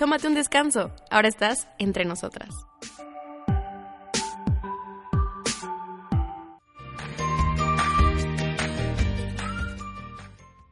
Tómate un descanso. Ahora estás entre nosotras.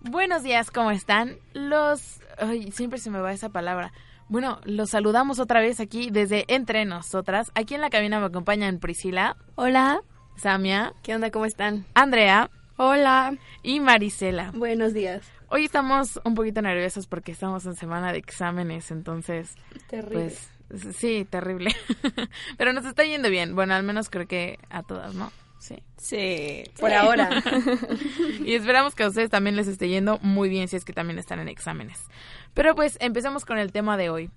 Buenos días, ¿cómo están? Los... Ay, siempre se me va esa palabra. Bueno, los saludamos otra vez aquí desde Entre Nosotras. Aquí en la cabina me acompañan Priscila. Hola. Samia. ¿Qué onda? ¿Cómo están? Andrea. Hola. Y Marisela. Buenos días. Hoy estamos un poquito nerviosos porque estamos en semana de exámenes, entonces... Terrible. Pues sí, terrible. Pero nos está yendo bien. Bueno, al menos creo que a todas, ¿no? Sí. Sí, por ahora. y esperamos que a ustedes también les esté yendo muy bien si es que también están en exámenes. Pero pues empecemos con el tema de hoy.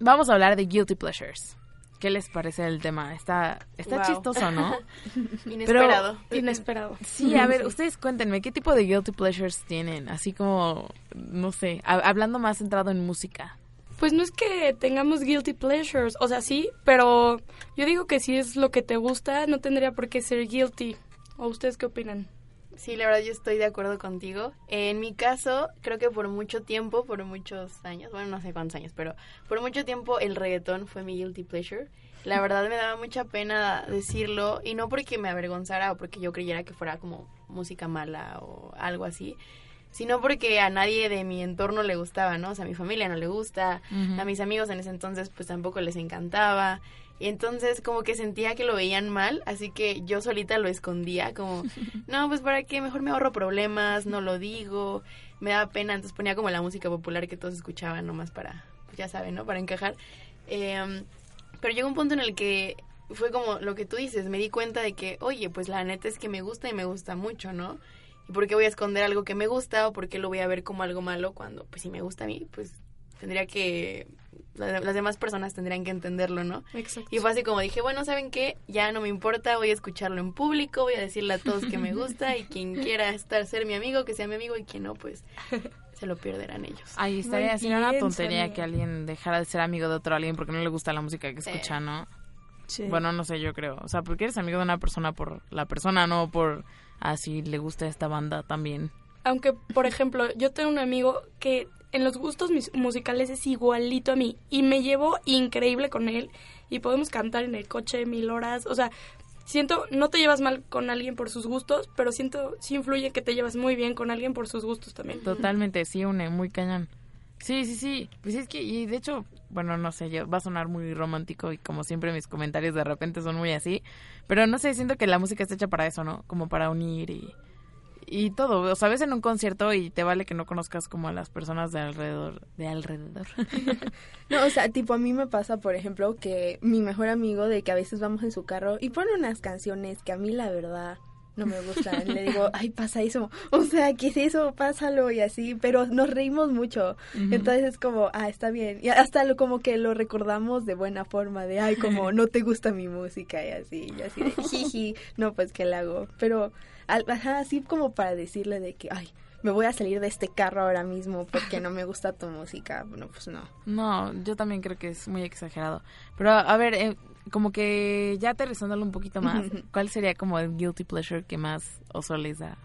Vamos a hablar de guilty pleasures. ¿Qué les parece el tema? Está, está Wow. chistoso, ¿no? Inesperado. Pero- Inesperado. Sí, a ver, ustedes cuéntenme, ¿qué tipo de guilty pleasures tienen? Así como, no sé, ha- hablando más centrado en música. Pues no es que tengamos guilty pleasures, o sea, sí, pero yo digo que si es lo que te gusta, no tendría por qué ser guilty. ¿O ustedes qué opinan? Sí, la verdad yo estoy de acuerdo contigo. En mi caso, creo que por mucho tiempo, por muchos años, bueno, no sé cuántos años, pero por mucho tiempo el reggaetón fue mi guilty pleasure. La verdad me daba mucha pena decirlo y no porque me avergonzara o porque yo creyera que fuera como música mala o algo así, sino porque a nadie de mi entorno le gustaba, ¿no? O sea, a mi familia no le gusta, a mis amigos en ese entonces pues tampoco les encantaba. Y entonces como que sentía que lo veían mal, así que yo solita lo escondía, como, no, pues para qué, mejor me ahorro problemas, no lo digo, me daba pena, entonces ponía como la música popular que todos escuchaban nomás para, pues ya saben, ¿no? Para encajar. Em, pero llegó un punto en el que fue como lo que tú dices, me di cuenta de que, oye, pues la neta es que me gusta y me gusta mucho, ¿no? ¿Y por qué voy a esconder algo que me gusta o por qué lo voy a ver como algo malo cuando, pues si me gusta a mí, pues tendría que, las demás personas tendrían que entenderlo, ¿no? Exacto. Y fue así como dije, bueno, ¿saben qué? Ya no me importa, voy a escucharlo en público, voy a decirle a todos que me gusta y quien quiera estar ser mi amigo, que sea mi amigo y quien no, pues se lo perderán ellos. Ay, estaría haciendo una tontería que alguien dejara de ser amigo de otro alguien porque no le gusta la música que Sí. escucha, ¿no? Sí. Bueno, no sé, yo creo. O sea, porque eres amigo de una persona por la persona, no por así le gusta esta banda también. Aunque, por ejemplo, yo tengo un amigo que en los gustos musicales es igualito a mí y me llevo increíble con él y podemos cantar en el coche mil horas. O sea, siento, no te llevas mal con alguien por sus gustos, pero siento, sí influye que te llevas muy bien con alguien por sus gustos también. Totalmente, sí, une, muy cañón. Sí, sí, sí. Pues es que, y de hecho, bueno, no sé, yo, va a sonar muy romántico y como siempre mis comentarios de repente son muy así. Pero no sé, siento que la música está hecha para eso, ¿no? Como para unir y, y todo. O sea, ves en un concierto y te vale que no conozcas como a las personas de alrededor. De alrededor. No, o sea, tipo a mí me pasa, por ejemplo, que mi mejor amigo de que a veces vamos en su carro y pone unas canciones que a mí la verdad no me gustan. Le digo, ay, pasa eso. O sea, ¿qué es eso? Pásalo y así. Pero nos reímos mucho. Entonces es como, ah, está bien. Y hasta lo, como que lo recordamos de buena forma, de, ay, como no te gusta mi música y así. Y así de, jiji, no, pues que la hago. Pero, ajá, así como para decirle de que, ay, me voy a salir de este carro ahora mismo porque no me gusta tu música. Bueno, pues no. No, yo también creo que es muy exagerado. Pero a ver, eh, como que ya aterrizándolo un poquito más, ¿cuál sería como el guilty pleasure que más oso les da?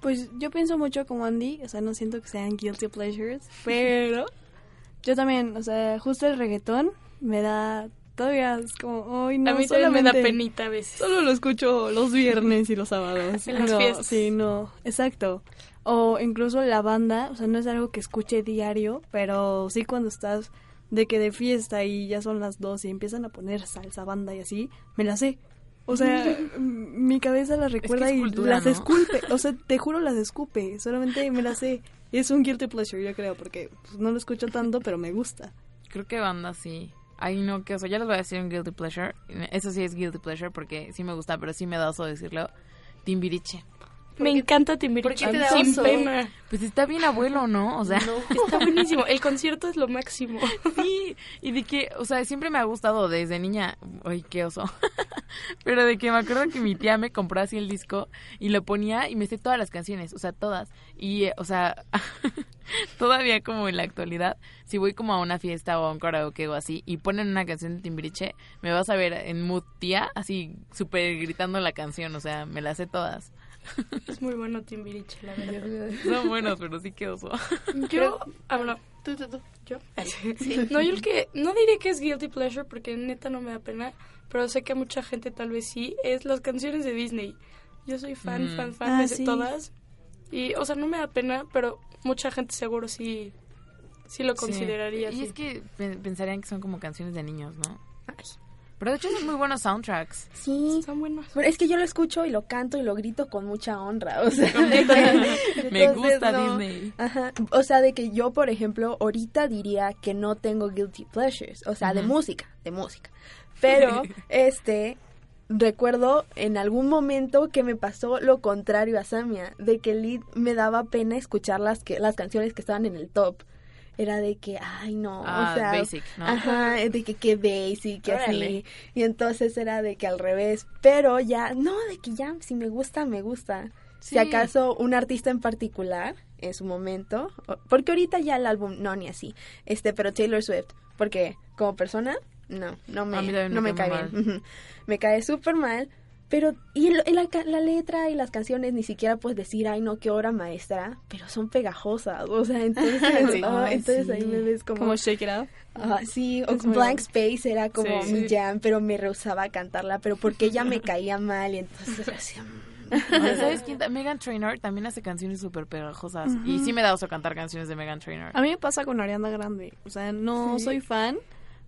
Pues yo pienso mucho como Andy, o sea, no siento que sean guilty pleasures, pero yo también, o sea, justo el reggaetón me da todavía es como, ay, no, a mí también me da solamente- penita a veces. Solo lo escucho los viernes y los sábados. En las no, fiestas. Sí, no, exacto. O incluso la banda, o sea, no es algo que escuche diario, pero sí cuando estás de que de fiesta y ya son las dos y empiezan a poner salsa banda y así, me la sé. O sea, mi cabeza las recuerda es y cultura, las ¿no? esculpe. O sea, te juro las escupe. Solamente me las sé. Y es un guilty pleasure, yo creo, porque pues, no lo escucho tanto, pero me gusta. Creo que banda sí. Ay, no, que, o sea, ya les voy a decir un guilty pleasure. Eso sí es guilty pleasure porque sí me gusta, pero sí me da oso decirlo. Timbiriche. Me encanta Timbiriche. ¿Por qué te da Sin pena. Pues está bien abuelo, ¿no? O sea, Está buenísimo. El concierto es lo máximo. sí. Y de que, o sea, siempre me ha gustado desde niña. Ay, qué oso. Pero de que me acuerdo que mi tía me compró así el disco y lo ponía y me sé todas las canciones, o sea, todas. Y, o sea, todavía como en la actualidad, si voy como a una fiesta o a un karaoke o así y ponen una canción de Timbiriche, me vas a ver en mood tía, así súper gritando la canción, o sea, me las sé todas. Es muy bueno Timbiriche, la verdad. Son buenos, pero sí que oso. Yo, ah, bueno, Tú, tú, tú. yo. No, yo el que, no diré que es guilty pleasure porque neta no me da pena, pero sé que a mucha gente tal vez sí, es las canciones de Disney. Yo soy fan, Mm. fan, fan Ah, de sí. todas. Y, o sea, no me da pena, pero mucha gente seguro sí, sí lo Sí. consideraría Y así. es que pe- pensarían que son como canciones de niños, ¿no? Pero de hecho son muy buenos soundtracks. Sí. Son buenos. Pero es que yo lo escucho y lo canto y lo grito con mucha honra, o sea, Me entonces, gusta no. Disney. Ajá, o sea, de que yo, por ejemplo, ahorita diría que no tengo guilty pleasures, o sea, de música, de música. Pero, este, recuerdo en algún momento que me pasó lo contrario a Samia, de que Lid me daba pena escuchar las, que, las canciones que estaban en el top. Era de que, ay, no, Ah, o sea, basic, ¿no? ajá, de que qué basic, que así. Y entonces era de que al revés, pero ya, no, de que ya, si me gusta, me gusta. Si acaso un artista en particular en su momento, porque ahorita ya el álbum no ni así, este, pero Taylor Swift, porque como persona no, no me no me me cae bien. Me cae súper mal, pero y, el- y la, ca- la letra y las canciones ni siquiera puedes decir, "Ay, no, qué obra maestra", pero son pegajosas, o sea, entonces Sí. ah, Ay, entonces sí. ahí me ves como Como Shake It Up. Ah, sí, o Blank. Space era como Sí. mi jam, pero me rehusaba a cantarla, pero porque ella me caía mal y entonces así, mm. ¿Sabes quién? Megan Trainor también hace canciones súper pegajosas. Y sí me da oso cantar canciones de Megan Trainor. A mí me pasa con Ariana Grande. O sea, no soy fan,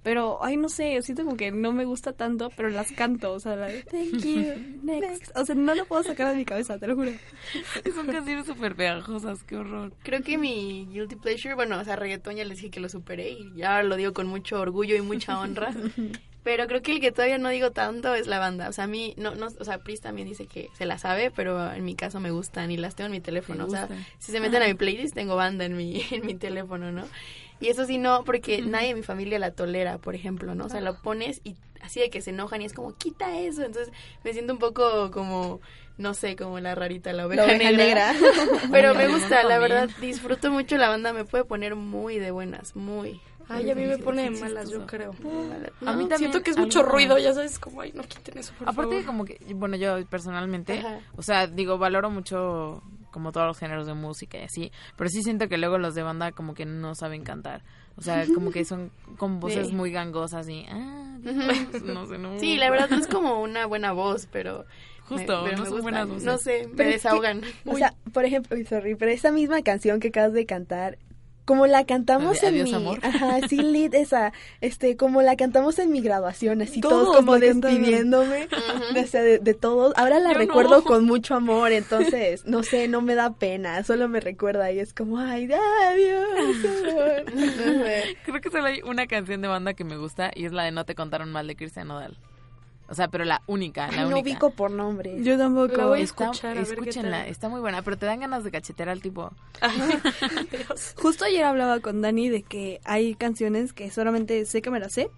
pero, ay, no sé, siento como que no me gusta tanto, pero las canto. O sea, la de Thank you, next. O sea, no lo puedo sacar de mi cabeza, te lo juro. Son canciones súper pegajosas, qué horror. Creo que mi guilty pleasure, bueno, o sea, reggaetón ya les dije que lo superé y ya lo digo con mucho orgullo y mucha honra. Pero creo que el que todavía no digo tanto es la banda. O sea, a mí, no, no, o sea, Pris también dice que se la sabe, pero en mi caso me gustan y las tengo en mi teléfono. O sea, si se meten a mi playlist, tengo banda en mi, en mi teléfono, ¿no? Y eso sí, no, porque nadie en mi familia la tolera, por ejemplo, ¿no? O sea, lo pones y así de que se enojan y es como, quita eso. Entonces me siento un poco como, no sé, como la rarita, la oveja, La oveja negra. negra. Pero me gusta, la verdad, disfruto mucho la banda, me puede poner muy de buenas, muy. Ay, a mí me pone de malas, yo creo. A mí también, Siento que es mucho ruido, ya sabes, como, ay, no quiten eso, por Aparte favor. como que, bueno, yo personalmente, Ajá. o sea, digo, valoro mucho como todos los géneros de música y así, pero sí siento que luego los de banda como que no saben cantar. O sea, como que son con voces Sí. muy gangosas y... Ah, no sé, no. Sí, la verdad no es como una buena voz, pero... Justo, pero no son buenas voces. No sé, me Pero es que- desahogan. O sea, por ejemplo, sorry, pero esa misma canción que acabas de cantar, como la cantamos ¿La de en Adiós, mi, amor? ajá, sí, Lid, esa, este, como la cantamos en mi graduación, así Todos todos, como despidiéndome, de, de todos. Ahora la Yo recuerdo no. con mucho amor, entonces, no sé, no me da pena, solo me recuerda y es como, ay, adiós, amor. No sé. Creo que solo hay una canción de banda que me gusta y es la de No te contaron mal de Cristian Nodal. O sea, pero la única, la Ay, no ubico por nombre. Yo tampoco. La voy a Está- escuchar, a ver qué escúchenla, tal. está muy buena, pero te dan ganas de cachetear al tipo. Dios. Justo ayer hablaba con Dani de que hay canciones que solamente sé que me las sé,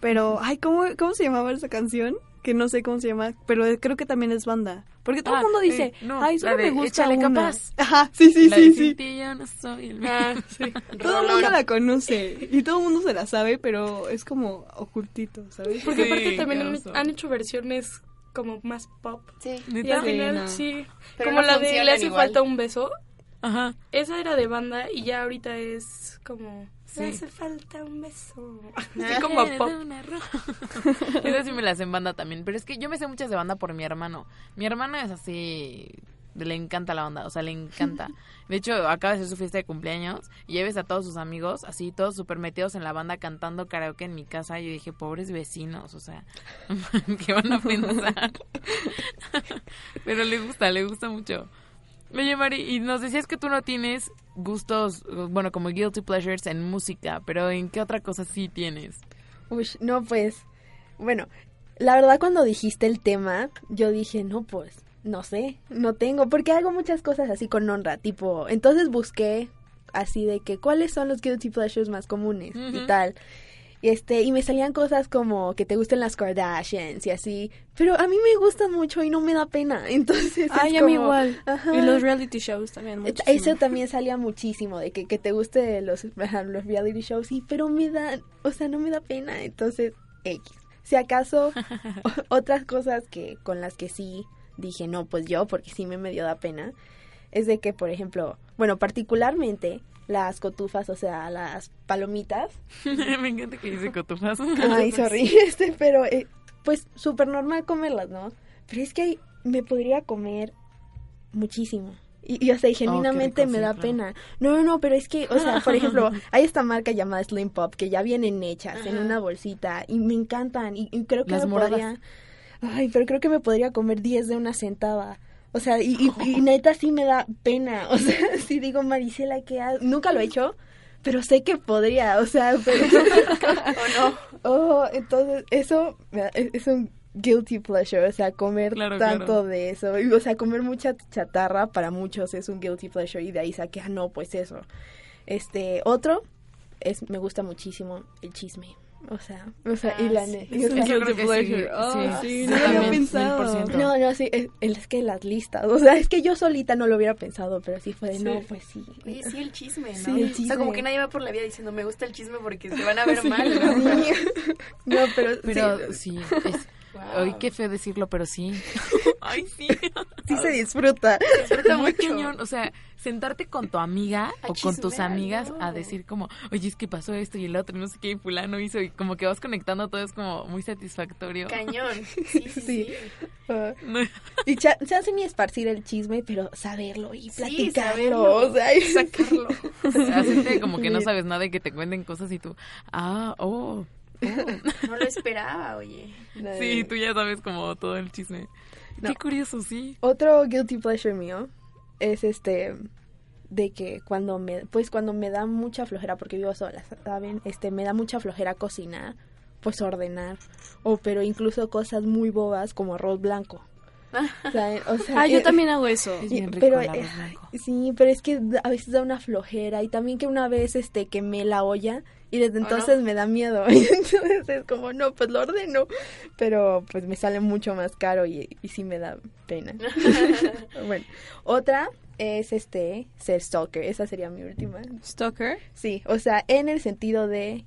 pero, ay, ¿cómo, ¿cómo se llamaba esa canción? Que no sé cómo se llama, pero creo que también es banda. Porque todo Ah, el mundo dice, eh, no, ay, la solo de me gusta Échale una. capaz. Ajá, sí, sí, La sí, sí. ti yo no soy el Ah, sí. Todo el mundo la conoce y todo el mundo se la sabe, pero es como ocultito, ¿sabes? Porque Sí, aparte también han, hecho versiones como más pop. Sí. Y al final, no. sí. Pero como no la de Le hace igual. falta un beso. Ajá. Esa era de banda y ya ahorita es como... Sí. Le hace falta un beso. Así como pop. Esa sí me la en banda también. Pero es que yo me sé muchas de banda por mi hermano. Mi hermano es así. Le encanta la banda, o sea, le encanta. De hecho, acaba de ser su fiesta de cumpleaños y ya ves a todos sus amigos, así, todos súper metidos en la banda cantando karaoke en mi casa. Y yo dije, pobres vecinos, o sea, ¿qué van a pensar? Pero le gusta, le gusta mucho. Oye, Mari, y nos decías que tú no tienes gustos, bueno, como guilty pleasures en música, pero ¿en qué otra cosa sí tienes? Uy, no, pues, bueno, la verdad cuando dijiste el tema, yo dije, no, pues, no sé, no tengo, porque hago muchas cosas así con honra, tipo, entonces busqué así de que cuáles son los guilty pleasures más comunes y tal. Y este, y me salían cosas como que te gusten las Kardashians y así, pero a mí me gustan mucho y no me da pena, entonces Ay, es a mí como- igual. Ajá. Y los reality shows también. Muchísimo. Eso también salía muchísimo, de que, que te guste los, los reality shows, sí, pero me da, o sea, no me da pena, entonces, X. Si acaso, otras cosas que con las que sí dije, no, pues yo, porque sí me medio da pena, es de que, por ejemplo, bueno, particularmente las cotufas, o sea, las palomitas, Me encanta que dice cotufas. Ay, sorry, este, pero eh, pues súper normal comerlas, ¿no? Pero es que me podría comer muchísimo. Y, y, o sea, y genuinamente rico, me da pena. No, no, no, pero es que, o sea, por ejemplo, hay esta marca llamada Slim Pop que ya vienen hechas en una bolsita y me encantan y, y creo que Las me moradas. podría... Ay, pero creo que me podría comer 10 de una sentada. O sea, y, y, y neta sí me da pena. O sea, si digo, Marisela, ¿qué haces? Nunca lo he hecho, pero sé que podría. O sea, pero... ¿O no? Oh, entonces eso es, un guilty pleasure, o sea, comer Claro, tanto claro. de eso, o sea, comer mucha chatarra para muchos es un guilty pleasure y de ahí saqué, ah, no, pues eso. Este, otro es me gusta muchísimo el chisme. O sea, o sea, y Ah, la sí. ne- Es y, o un sea, Yo creo guilty que sí, pleasure. Oh, sí, sí, sí, no lo había pensado. 1000%. no, no, sí, es, es que las listas, o sea, es que yo solita no lo hubiera pensado, pero sí fue de, no, pues sí. Oye, sí, el chisme, ¿no? Sí, el O sea, como chisme. que nadie va por la vida diciendo, me gusta el chisme porque se van a ver mal, ¿no? Sí. No, pero, Pero sí, sí, es... Wow. Ay, qué feo decirlo, pero sí. Ay, sí. sí se disfruta. Disfruta Muy cañón, o sea, sentarte con tu amiga A o con tus amigas ¿no? a decir como, oye, es que pasó esto y el otro, y no sé qué, y fulano hizo, y como que vas conectando todo, es como muy satisfactorio. Cañón. Sí, sí, Sí. sí. No, Y cha- chance ni esparcir el chisme, pero saberlo y Sí, platicarlo. saberlo. o sea, y- Sacarlo. Hacerte como que no Sí. sabes nada y que te cuenten cosas y tú, ah, oh, oh. No lo esperaba, oye. Sí, tú ya sabes como todo el chisme. No. Qué curioso, sí. Otro guilty pleasure mío es este de que cuando me pues cuando me da mucha flojera porque vivo sola, ¿saben? Este me da mucha flojera cocinar, pues ordenar o pero incluso cosas muy bobas como arroz blanco. ¿saben? O sea, Ah, yo eh, también hago eso. Es bien rico pero el arroz eh, blanco. sí, pero es que a veces da una flojera y también que una vez este quemé la olla y desde no? entonces me da miedo. Y entonces es como, no, pues lo ordeno. Pero pues me sale mucho más caro y, y sí me da pena. bueno, otra es este ser stalker. Esa sería mi última. Stalker. Sí, o sea, en el sentido de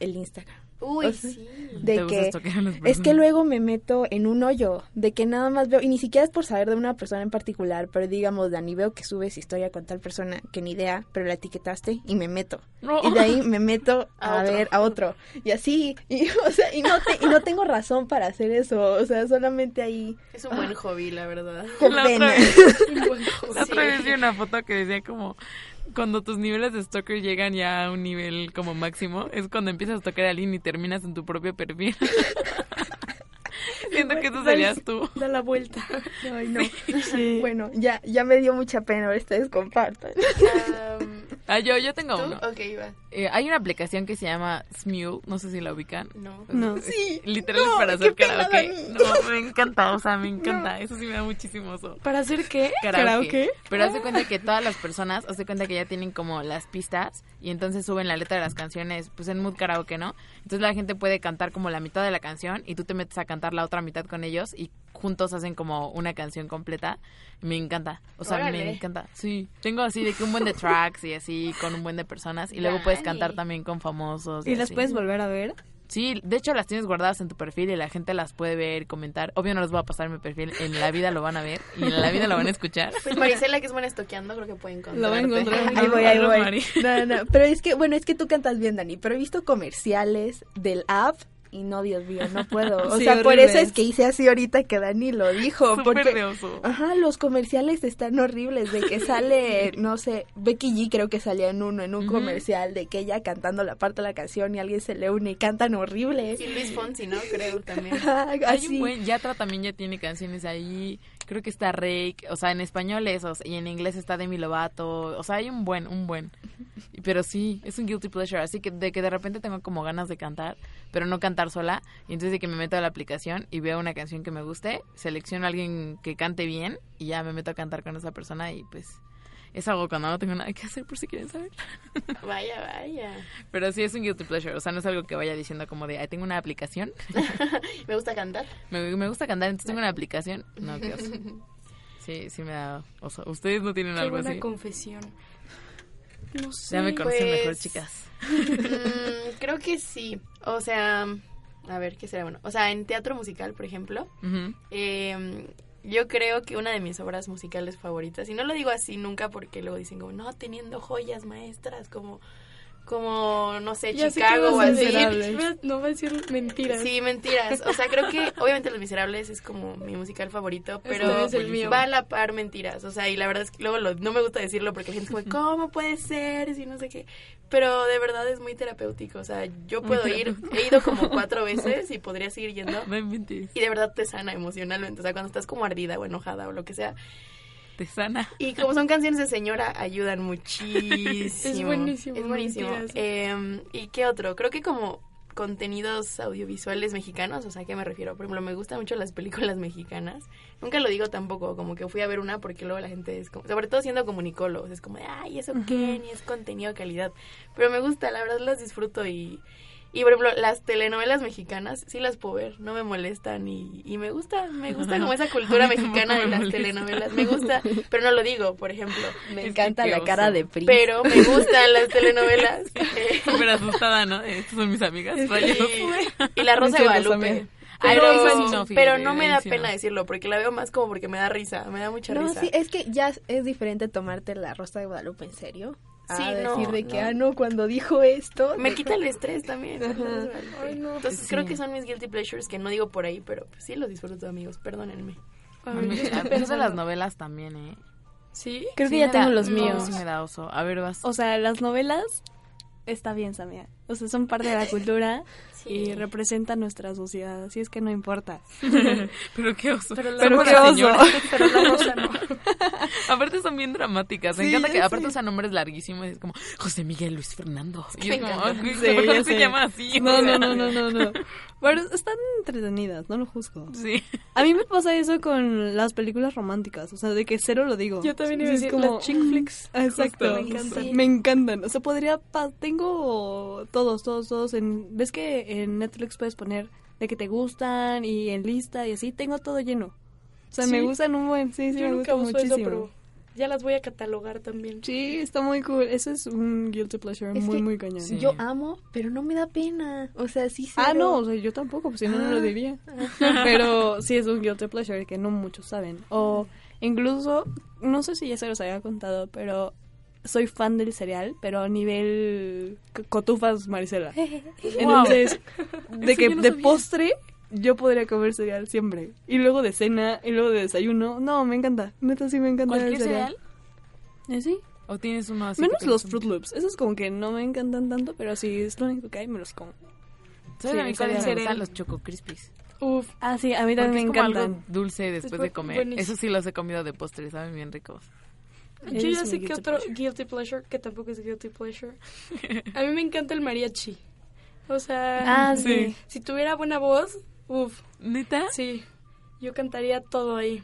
el Instagram. Uy, O sea, sí. De que es que luego me meto en un hoyo de que nada más veo, y ni siquiera es por saber de una persona en particular, pero digamos, Dani, veo que subes historia con tal persona que ni idea, pero la etiquetaste y me meto. No. Y de ahí me meto A ver a otro. Y así, y, o sea, y no, te- y no tengo razón para hacer eso, o sea, solamente ahí Es un buen hobby, la verdad. con La otra vez- Un buen hobby. La otra vez vi una foto que decía como cuando tus niveles de stalker llegan ya a un nivel como máximo, es cuando empiezas a stalker a alguien y terminas en tu propio perfil. Siento que eso serías tú. Da la vuelta. Ay, no. Bueno, ya, ya me dio mucha pena, ahora ustedes compartan. Am, Ah, yo, yo tengo ¿Tú? uno. Ok, va. Eh, hay una aplicación que se llama Smule, no sé si la ubican. No. No. Sí. Literal es para hacer karaoke. No, me encanta, o sea, me encanta. Eso sí me da muchísimo oso. ¿Para hacer qué? karaoke. Pero haz de cuenta que todas las personas, haz de cuenta que ya tienen como las pistas y entonces suben la letra de las canciones, pues en mood karaoke, ¿no? Entonces la gente puede cantar como la mitad de la canción y tú te metes a cantar la otra mitad con ellos y juntos hacen como una canción completa. Me encanta, o sea, Órale. me encanta. Sí, tengo así de que un buen de tracks y así con un buen de personas y luego puedes cantar también con famosos. ¿Y las así. puedes volver a ver? Sí, de hecho las tienes guardadas en tu perfil y la gente las puede ver, comentar. Obvio no les voy a pasar en mi perfil, en la vida lo van a ver y en la vida lo van a escuchar. Pues Marisela, que es buena estoqueando, creo que puede encontrar. Lo va a encontrar. Ahí voy, ahí voy. No, no, pero es que, bueno, es que tú cantas bien, Dani, pero he visto comerciales del app y no, Dios mío, no puedo. O Sí, sea, por eso es que hice así ahorita que Dani lo dijo. Súper porque. Ajá, los comerciales están horribles, de que sale, no sé, Becky G creo que salía en uno, en un comercial, de que ella cantando la parte de la canción y alguien se le une y cantan horrible. Y Luis Fonsi, ¿no? Creo también. Ajá, Hay un buen, Yatra también ya tiene canciones ahí, creo que está Rake, o sea, en español esos, y en inglés está Demi Lovato, o sea, hay un buen, un buen. Pero sí, es un guilty pleasure. Así que de que de repente tengo como ganas de cantar, pero no cantar sola. Y entonces de que me meto a la aplicación y veo una canción que me guste, selecciono a alguien que cante bien y ya me meto a cantar con esa persona y pues es algo cuando no tengo nada que hacer por si quieren saber. Vaya, vaya. Pero sí es un guilty pleasure. O sea, no es algo que vaya diciendo como de, "Ay, tengo una aplicación. Me gusta cantar. Me, me gusta cantar, entonces tengo una aplicación. No, qué oso. Sí, sí me da oso. ¿Ustedes no tienen Qué algo buena así? confesión. No sé. Ya me conocen Pues- mejor, chicas. Mm, creo que sí. O sea, a ver, ¿qué será bueno? O sea, en teatro musical, por ejemplo, eh, yo creo que una de mis obras musicales favoritas, y no lo digo así nunca porque luego dicen como, no, teniendo joyas maestras, como, como no sé, Ya Chicago o así. No va a decir mentiras. Sí, mentiras. O sea, creo que obviamente Los Miserables es como mi musical favorito, pero también es el mío. va a la par mentiras. O sea, y la verdad es que luego lo- no me gusta decirlo porque la gente es como, ¿cómo puede ser? Si no sé qué. Pero de verdad es muy terapéutico. O sea, yo Muy puedo ir, he ido como cuatro veces y podría seguir yendo. No inventes. Y de verdad te sana emocionalmente. O sea, cuando estás como ardida o enojada o lo que sea. Te sana. Y como son canciones de señora, ayudan muchísimo. Es buenísimo, Es buenísimo. Eh, ¿Y qué otro? Creo que como contenidos audiovisuales mexicanos, o sea, ¿a qué me refiero? Por ejemplo, me gustan mucho las películas mexicanas. Nunca lo digo tampoco, como que fui a ver una porque luego la gente es como, sobre todo siendo comunicólogos, es como de, ay, ¿eso qué? Ni es contenido de calidad. Pero me gusta, la verdad las disfruto y... Y por ejemplo, las telenovelas mexicanas sí las puedo ver, no me molestan y, y me gusta, me gusta como esa cultura mexicana de las molesta. telenovelas, me gusta, pero no lo digo, por ejemplo. Me Es encanta la cara de Pris. Pero me gustan las telenovelas. eh, Súper asustada, ¿no? Estas son mis amigas. Y, y la Rosa de Guadalupe. Pero, no, no, pero no me da pena no. decirlo porque la veo más como porque me da risa, me da mucha No, risa. sí, es que ya es diferente tomarte la Rosa de Guadalupe en serio. A Sí, decir no, de que, no. ah, no, cuando dijo esto. Me quita el estrés también. Ajá. Ay, no. Entonces Sí. creo que son mis guilty pleasures que no digo por ahí, pero pues, sí los disfruto amigos, perdónenme. A mí- de las novelas también, ¿eh? ¿Sí? Creo Sí que ya tengo da- los no, míos. sí me da oso. A ver, vas. O sea, las novelas está bien, Samia. O sea, son parte de la cultura y representan nuestra sociedad. Así es que no importa. Pero qué oso. Pero la Pero qué oso. Pero la rosa no. Aparte son bien dramáticas. Me Sí, encanta que aparte usan nombres larguísimos. Es como José Miguel Luis Fernando. Y es como, encanta. "Ay, güey, Sí, ¿por qué se llama así? No, no, no, no, no, no. Pero están entretenidas, no lo juzgo. Sí. A mí me pasa eso con las películas románticas, o sea, de que cero lo digo. Yo también iba a decir como- las chick flicks. Exacto. Me encantan. Me encantan. O sea, podría. pa- tengo todos, todos, todos. En, ¿Ves que en Netflix puedes poner de que te gustan y en lista y así? Tengo todo lleno. O sea, me gustan un buen. Sí, sí, Yo me nunca gusta uso eso, muchísimo. pero ya las voy a catalogar también. Sí, está muy cool. Eso es un guilty pleasure Es muy, muy cañón. Sí. Yo amo, pero no me da pena. O sea, sí Ah, no, o sea, yo tampoco, pues si no, no lo Ah. diría. Pero sí es un guilty pleasure que no muchos saben. O incluso, no sé si ya se los había contado, pero soy fan del cereal, pero a nivel cotufas Marisela. Entonces, de que no de sabía. postre yo podría comer cereal siempre. Y luego de cena, y luego de desayuno. No, me encanta. Neta sí me encanta el ¿Cualquier cereal. cereal? Eh, sí. ¿O tienes uno así? Menos los Fruit Loops. Esos como que no me encantan tanto, pero si es lo único que hay, me los como. ¿Sabes Sí, a mí cuáles me gustan? Los Choco Crispies. Uf, Ah, sí, a mí también me como algo encantan. dulce después de comer. buenísimo. Eso sí los he comido de postre, saben bien ricos. yo ya sé que otro pleasure. guilty pleasure, que tampoco es guilty pleasure. A mí me encanta el mariachi. O sea, Ah, sí. si tuviera buena voz, uf, ¿Neta? sí, yo cantaría todo ahí.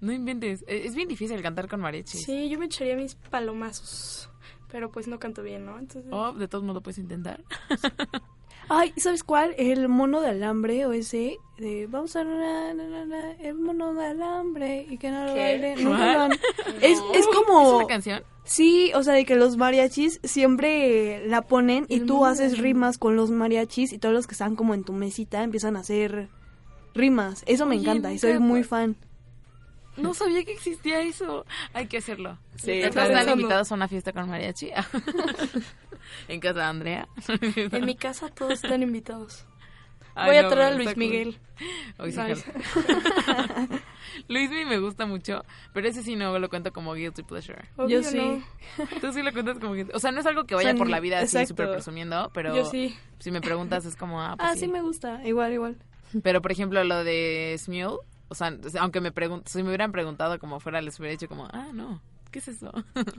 No inventes. Eh, Es bien difícil cantar con mariachis. Sí, yo me echaría mis palomazos, pero pues no canto bien, ¿no? Entonces, Oh, de todos modos puedes intentar. Ay, ¿sabes cuál? El mono de alambre o ese de vamos a na, na, na, na, el mono de alambre y que no lo baile. Es, es ¿Es como una canción? Sí, o sea, de que los mariachis siempre la ponen y El tú haces rimas con los mariachis y todos los que están como en tu mesita empiezan a hacer rimas. Eso me Oye, encanta y soy muy fan. No sabía que existía eso. Hay que hacerlo. Sí, Entonces, están invitados a una fiesta con mariachi. en casa de Andrea. en mi casa todos están invitados. Ay, Voy a no, traer a Luis. Miguel. Hoy sí. Luis Miguel me gusta mucho, pero ese sí no lo cuento como guilty pleasure. Obvio Yo sí. no. Tú sí lo cuentas como guilty. O sea, no es algo que vaya por la vida así súper presumiendo, pero Yo sí. si me preguntas es como, ah, pues Ah, sí. sí me gusta, igual, igual. Pero por ejemplo, lo de Smule, o sea, aunque me pregun si me hubieran preguntado como fuera, les hubiera dicho como, ah, no, ¿qué es eso?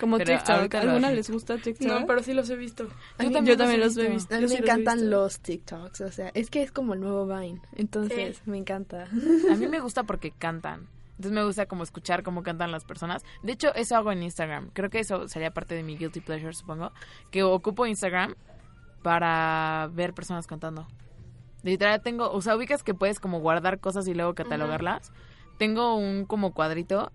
Como Pero TikTok. ahorita ¿A lo alguna les gusta TikTok? No, pero sí los he visto. A mí- yo también los he visto. A mí me sí encantan los TikToks, o sea, es que es como el nuevo Vine, entonces Sí. me encanta. A mí me gusta porque cantan. Entonces me gusta como escuchar cómo cantan las personas. De hecho, eso hago en Instagram. Creo que eso sería parte de mi guilty pleasure, supongo. Que ocupo Instagram para ver personas cantando. Literal tengo, o sea, ubicas que puedes como guardar cosas y luego catalogarlas. Tengo un como cuadrito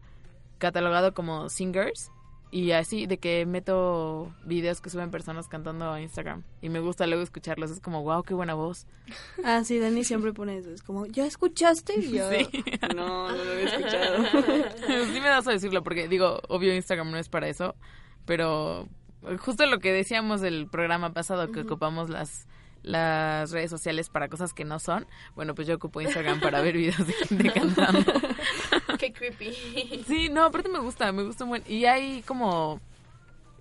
catalogado como singers y así de que meto videos que suben personas cantando a Instagram y me gusta luego escucharlos. Es como, wow, qué buena voz. Ah, sí, Dani siempre pone eso. Es como, ¿ya escuchaste? Y yo, Sí. no, no lo había escuchado. sí me das a decirlo porque digo, obvio Instagram no es para eso, pero justo lo que decíamos del programa pasado que ocupamos las las redes sociales para cosas que no son, bueno, pues yo ocupo Instagram para ver videos de gente cantando. Qué creepy. Sí, no, aparte me gusta, me gusta un buen y hay como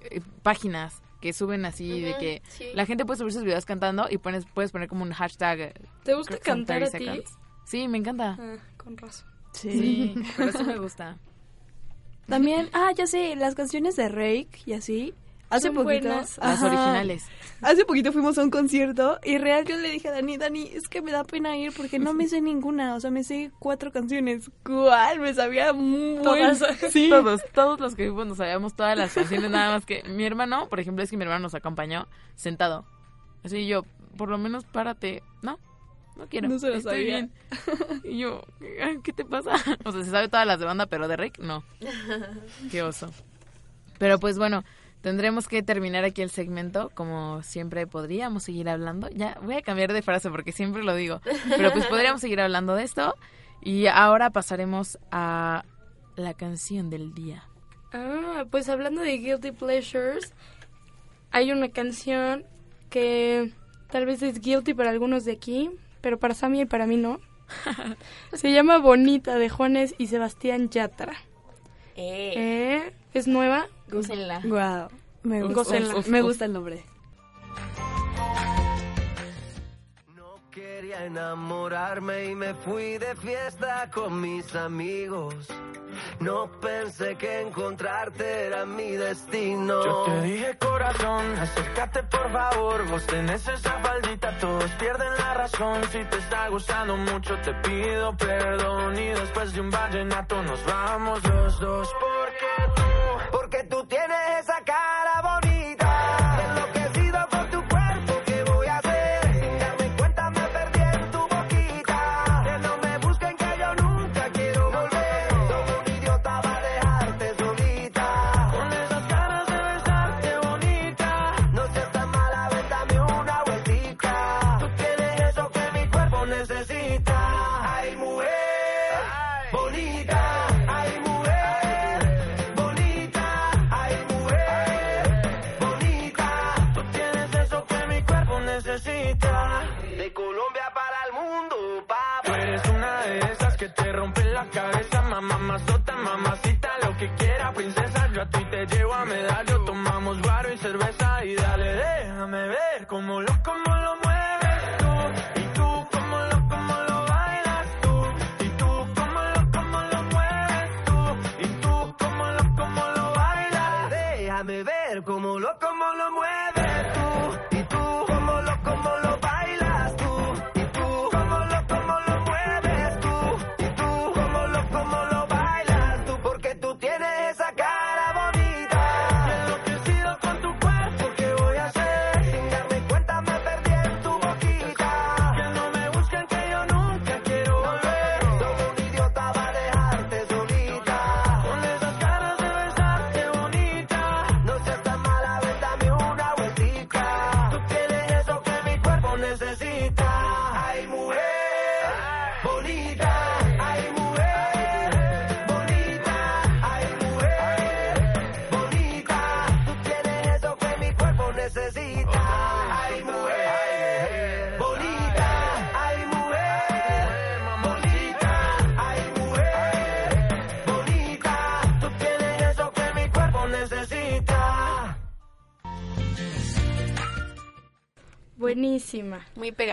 eh, páginas que suben así de que sí. la gente puede subir sus videos cantando y pones puedes poner como un hashtag. eh, ¿Te gusta cantar a 30 ti? seconds. Sí, me encanta. Ah, con razón. Sí, pero sí me gusta. También, ah, ya sé, las canciones de Rake y así. Hace Son poquito. buenas. Las originales. Hace poquito fuimos a un concierto y real yo le dije a Dani, Dani, es que me da pena ir porque no me sé ninguna. O sea, me sé cuatro canciones. ¿Cuál? Me sabía muy Todas. Sí. Todos, todos los que vimos nos sabíamos todas las canciones, nada más que mi hermano, por ejemplo, es que mi hermano nos acompañó sentado. Así yo, por lo menos párate. No, no quiero. No se lo estoy sabía. bien. Y yo, "Ay, ¿qué te pasa? O sea, se sabe todas las de banda, pero de Rick, no. Qué oso. Pero pues bueno, tendremos que terminar aquí el segmento. Como siempre podríamos seguir hablando. Ya voy a cambiar de frase porque siempre lo digo. Pero pues podríamos seguir hablando de esto. Y ahora pasaremos a la canción del día. Ah, pues hablando de Guilty Pleasures, hay una canción que tal vez es guilty para algunos de aquí, pero para Sammy y para mí no. Se llama Bonita de Juanes y Sebastián Yatra. Eh, Eh, es nueva. Gócenla. Wow. Me gusta, Gócenla. me gusta el nombre. No quería enamorarme y me fui de fiesta con mis amigos. No pensé que encontrarte era mi destino. Yo te dije corazón, acércate por favor, vos tenés esa faldita, todos pierden la razón, si te está gustando mucho te pido perdón y después de un vallenato nos vamos los dos, porque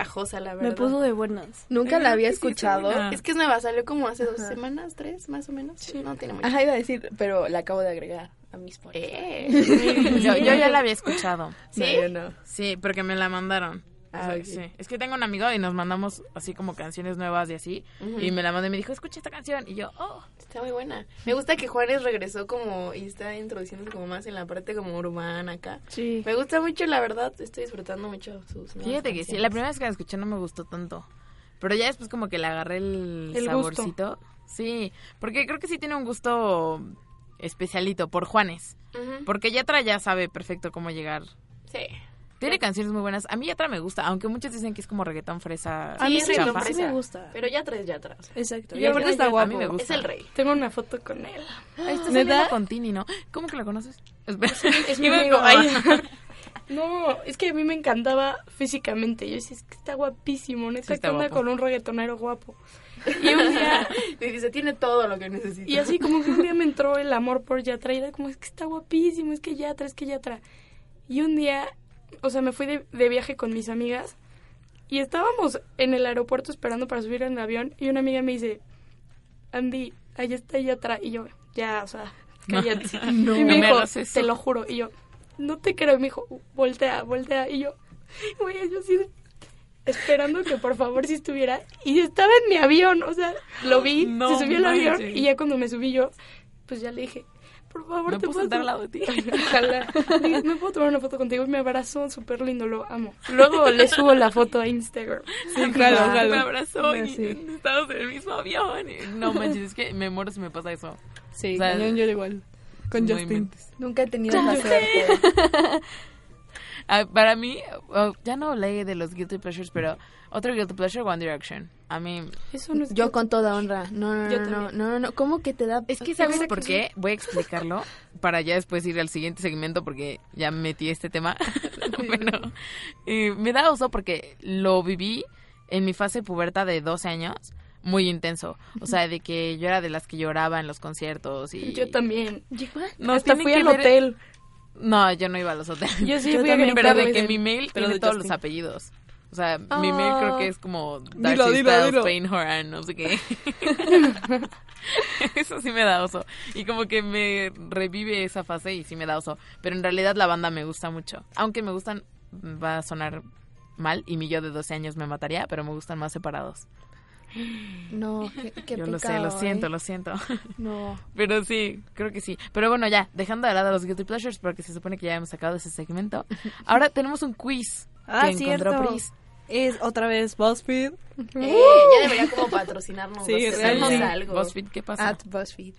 pegajosa, la verdad. Me puso de buenas. Nunca la había escuchado. Es que es nueva, salió como hace dos semanas, tres, más o menos. No tiene mucho. Ajá, iba a decir, pero la acabo de agregar. a mis Spotify. Eh. Yo, yo ya la había escuchado. ¿Sí? No, yo no. Sí, porque me la mandaron. O Ah, sea, sí. Es que tengo un amigo y nos mandamos así como canciones nuevas y así. Y me la mandó y me dijo, escucha esta canción. Y yo, oh. Está muy buena. Me gusta que Juárez regresó como y está introduciéndose como más en la parte como urbana acá. Sí. Me gusta mucho, la verdad. Estoy disfrutando mucho sus Fíjate que sí, la primera vez que la escuché no me gustó tanto. Pero ya después como que le agarré el, El gusto. saborcito. Sí, porque creo que sí tiene un gusto especialito por Juanes. Porque Yatra ya sabe perfecto cómo llegar. Sí. Tiene canciones muy buenas. A mí Yatra me gusta, aunque muchos dicen que es como reggaetón fresa. A mí sí, sí me gusta. Pero ya traes, ya traes. Exacto. Y aparte está guapo. a mí me gusta. Es el rey. Tengo una foto con él. Ahí con Tini, ¿no? ¿Cómo que la conoces? Espera. Es mi amigo. No, es que a mí me encantaba físicamente. Yo decía, es que está guapísimo, neta, Sí, está que anda guapo. con un reggaetonero guapo. Y un día, Y dice, tiene todo lo que necesita. y así como que un día me entró el amor por Yatra y era como, es que está guapísimo, es que Yatra, es que Yatra. Y un día, o sea, me fui de, de viaje con mis amigas y estábamos en el aeropuerto esperando para subir en el avión y una amiga me dice, Andy, allá está Yatra. Y yo, ya, o sea, cállate. No. y me No dijo, te lo juro. Y yo, no te creo. Y me dijo, voltea, voltea. Y yo, güey, yo así esperando que por favor si estuviera. Y estaba en mi avión, o sea, lo vi, No se subió al avión y ya cuando me subí yo, pues ya le dije, por favor, ¿Me te puedo puedo sentar al lado de ti? Ojalá. ¿Me puedo tomar una foto contigo? Y me abrazó, súper lindo, lo amo. Luego le subo la foto a Instagram. Sí, jalo, Me jalo. abrazó y Sí. estábamos en el mismo avión. y- No manches, es que me muero si me pasa eso. Sí, O sea, cañón, yo igual. Con Justin. Nunca he tenido esa suerte. Ah, para mí, oh, ya no hablé de los guilty pleasures, pero otro guilty pleasure, One Direction. A mí, Eso no es Yo con toda honra. No, no, Yo no, no, no, no, no. ¿Cómo que te da? es que ¿sabes por qué? Voy a explicarlo para ya después ir al siguiente segmento porque ya me metí este tema. eh, me da oso porque lo viví en mi fase puberta de 12 años muy intenso. O sea, de que yo era de las que lloraba en los conciertos y... Yo también. No, Hasta tiene fui al ver- hotel. No, yo no iba a los hoteles. Yo sí Yo fui a también, Pero de que mi mail Pero tiene de todos Justin. los apellidos. O sea, mi mail creo que es como Darcy Dilo, dilo, Styles, dilo. Payne Horan, no sé qué. Eso sí me da oso. Y como que me revive esa fase y sí me da oso. Pero en realidad la banda me gusta mucho. Aunque me gustan, va a sonar mal y mi yo de 12 años me mataría, pero me gustan más separados. No, qué, qué Yo lo sé, lo siento, ¿eh? lo siento. No. Pero sí, creo que sí. Pero bueno, ya, dejando de lado los guilty pleasures, porque se supone que ya hemos sacado ese segmento. Ahora tenemos un quiz Ah, que encontró cierto. Pris. Es otra vez BuzzFeed. Eh, ya debería como patrocinarnos. Sí, algo. BuzzFeed, ¿qué pasa? At BuzzFeed.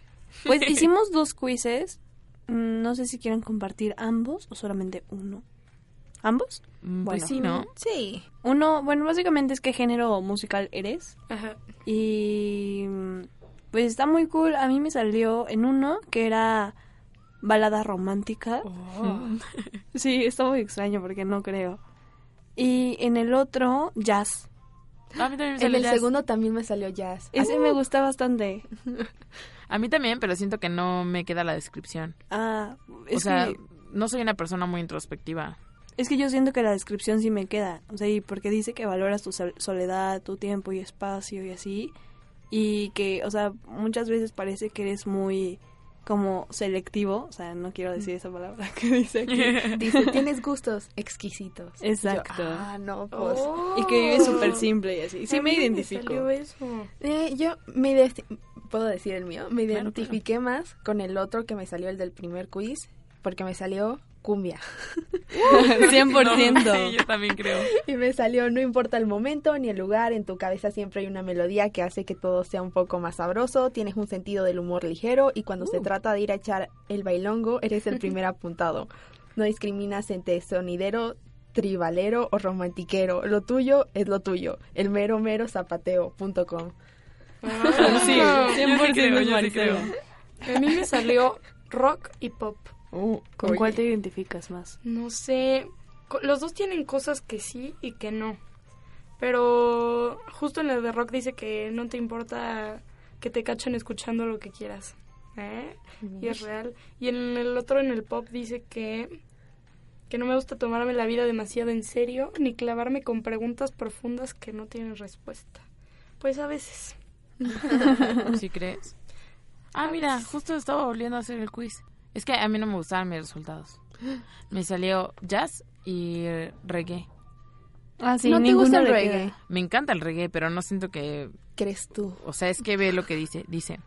Pues hicimos dos quizzes. Mm, No sé si quieren compartir ambos o solamente uno. ¿Ambos? Mm, pues bueno. sí, ¿no? Sí. Uno, bueno, básicamente es qué género musical eres. Ajá. Y pues está muy cool. A mí me salió en uno que era balada romántica. Oh. Sí, está muy extraño porque no creo. Y en el otro, jazz. A mí también me En el jazz. segundo también me salió jazz. Ese me gusta bastante. A mí también, pero siento que no me queda la descripción. Ah, O es sea, que no soy una persona muy introspectiva. Es que yo siento que la descripción sí me queda, o sea, y porque dice que valoras tu sol- soledad, tu tiempo y espacio y así, y que, o sea, muchas veces parece que eres muy como selectivo, o sea, no quiero decir esa palabra que dice aquí. Dice, tienes gustos exquisitos. Exacto. Yo, ah, no, pues. Y que vives súper simple y así. Sí A me identifico. salió eso. Eh, yo me puedo decir el mío, me Claro, identifiqué más con el otro que me salió el del primer quiz, porque me salió cumbia. 100%. No, sí, yo también creo. Y me salió, no importa el momento ni el lugar, en tu cabeza siempre hay una melodía que hace que todo sea un poco más sabroso, tienes un sentido del humor ligero y cuando se trata de ir a echar el bailongo, eres el primer apuntado. No discriminas entre sonidero, tribalero o romantiquero. Lo tuyo es lo tuyo. El mero mero zapateo.com. Sí, Ah, 100% creo, es yo sí Marcela. creo. A mí me salió rock y pop. ¿Con cuál te identificas más? No sé. co- Los dos tienen cosas que sí y que no. Pero justo en el de rock dice que no te importa que te cachen escuchando lo que quieras. ¿eh? Y es real. Y en el otro, en el pop, dice que, que no me gusta tomarme la vida demasiado en serio ni clavarme con preguntas profundas que no tienen respuesta. Pues a veces. ¿Sí crees? Ah, mira, justo estaba volviendo a hacer el quiz. Es que a mí no me gustaban mis resultados. Me salió jazz y reggae. Ah, sí, ¿No te gusta el reggae? Me encanta el reggae, pero no siento que... ¿Crees tú? O sea, es que ve lo que dice. Dice,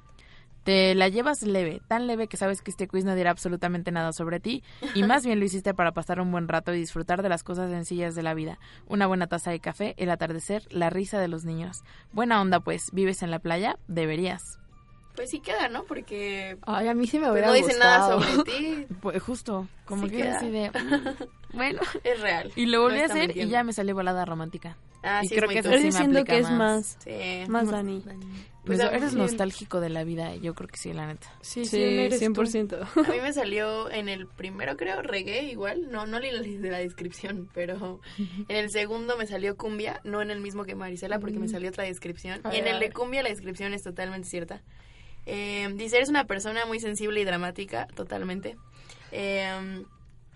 te la llevas leve, tan leve que sabes que este quiz no dirá absolutamente nada sobre ti y más bien lo hiciste para pasar un buen rato y disfrutar de las cosas sencillas de la vida. Una buena taza de café, el atardecer, la risa de los niños. Buena onda, pues. ¿Vives en la playa? Deberías. Pues sí queda, ¿no? Porque Ay, a mí sí me pues, hubiera no dice gustado. nada sobre ti. Pues justo, como Sí que queda. así de... mm, Bueno. Es real. Y lo volví No a hacer y mintiendo. ya me salió balada romántica. Ah, y sí, creo es que eso tú. sí me aplica que es más. más, Sí. más Dani. Pues, Pues a- eres nostálgico de la vida, yo creo que sí, la neta. Sí, Sí, sí, eres tú. 100%. A mí me salió en el primero, creo, reggae igual. No, no leí la, de la descripción, pero en el segundo me salió cumbia, no en el mismo que Marisela, porque me salió otra descripción. Y en el de cumbia la descripción es totalmente cierta. Eh, dice, eres una persona muy sensible y dramática, totalmente. Eh,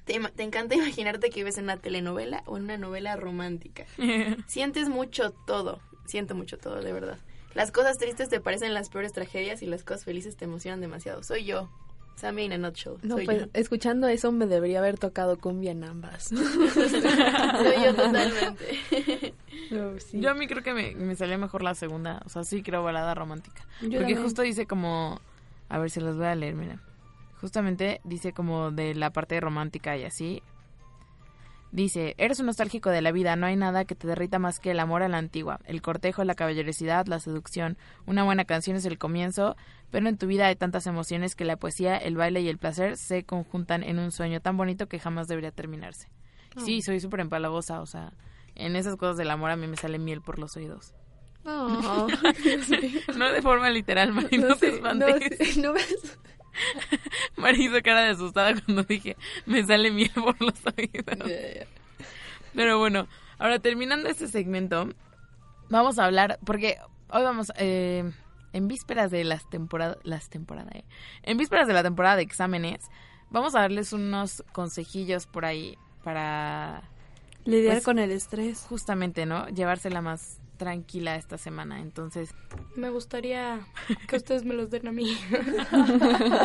te, ima- te encanta imaginarte que vives en una telenovela o en una novela romántica. Sientes mucho todo, siento mucho todo, de verdad. Las cosas tristes te parecen las peores tragedias y las cosas felices te emocionan demasiado. Soy yo, Sammy in a nutshell. No, soy pues yo. escuchando eso me debería haber tocado cumbia en ambas. Soy yo totalmente. Sí. Yo a mí creo que me, me salió mejor la segunda, o sea, sí creo balada romántica. Yo Porque también. justo dice como, a ver si los voy a leer, mira. Justamente dice como de la parte romántica y así. Dice, eres un nostálgico de la vida, no hay nada que te derrita más que el amor a la antigua, el cortejo, la caballerosidad, la seducción. Una buena canción es el comienzo, pero en tu vida hay tantas emociones que la poesía, el baile y el placer se conjuntan en un sueño tan bonito que jamás debería terminarse. Sí, soy súper empalagosa, o sea, en esas cosas del amor a mí me sale miel por los oídos. Oh, No de forma literal, Mari, no, no, te sé, espantes. no, sé, no ves. Mari hizo cara de asustada cuando dije, me sale miel por los oídos. Pero bueno, ahora terminando este segmento, vamos a hablar, porque hoy vamos, eh, en vísperas de las temporadas, las temporadas, eh, en vísperas de la temporada de exámenes, vamos a darles unos consejillos por ahí para Lidiar Pues- con el estrés. justamente, ¿no? Llevársela más tranquila esta semana. Entonces, Me gustaría que ustedes me los den a mí.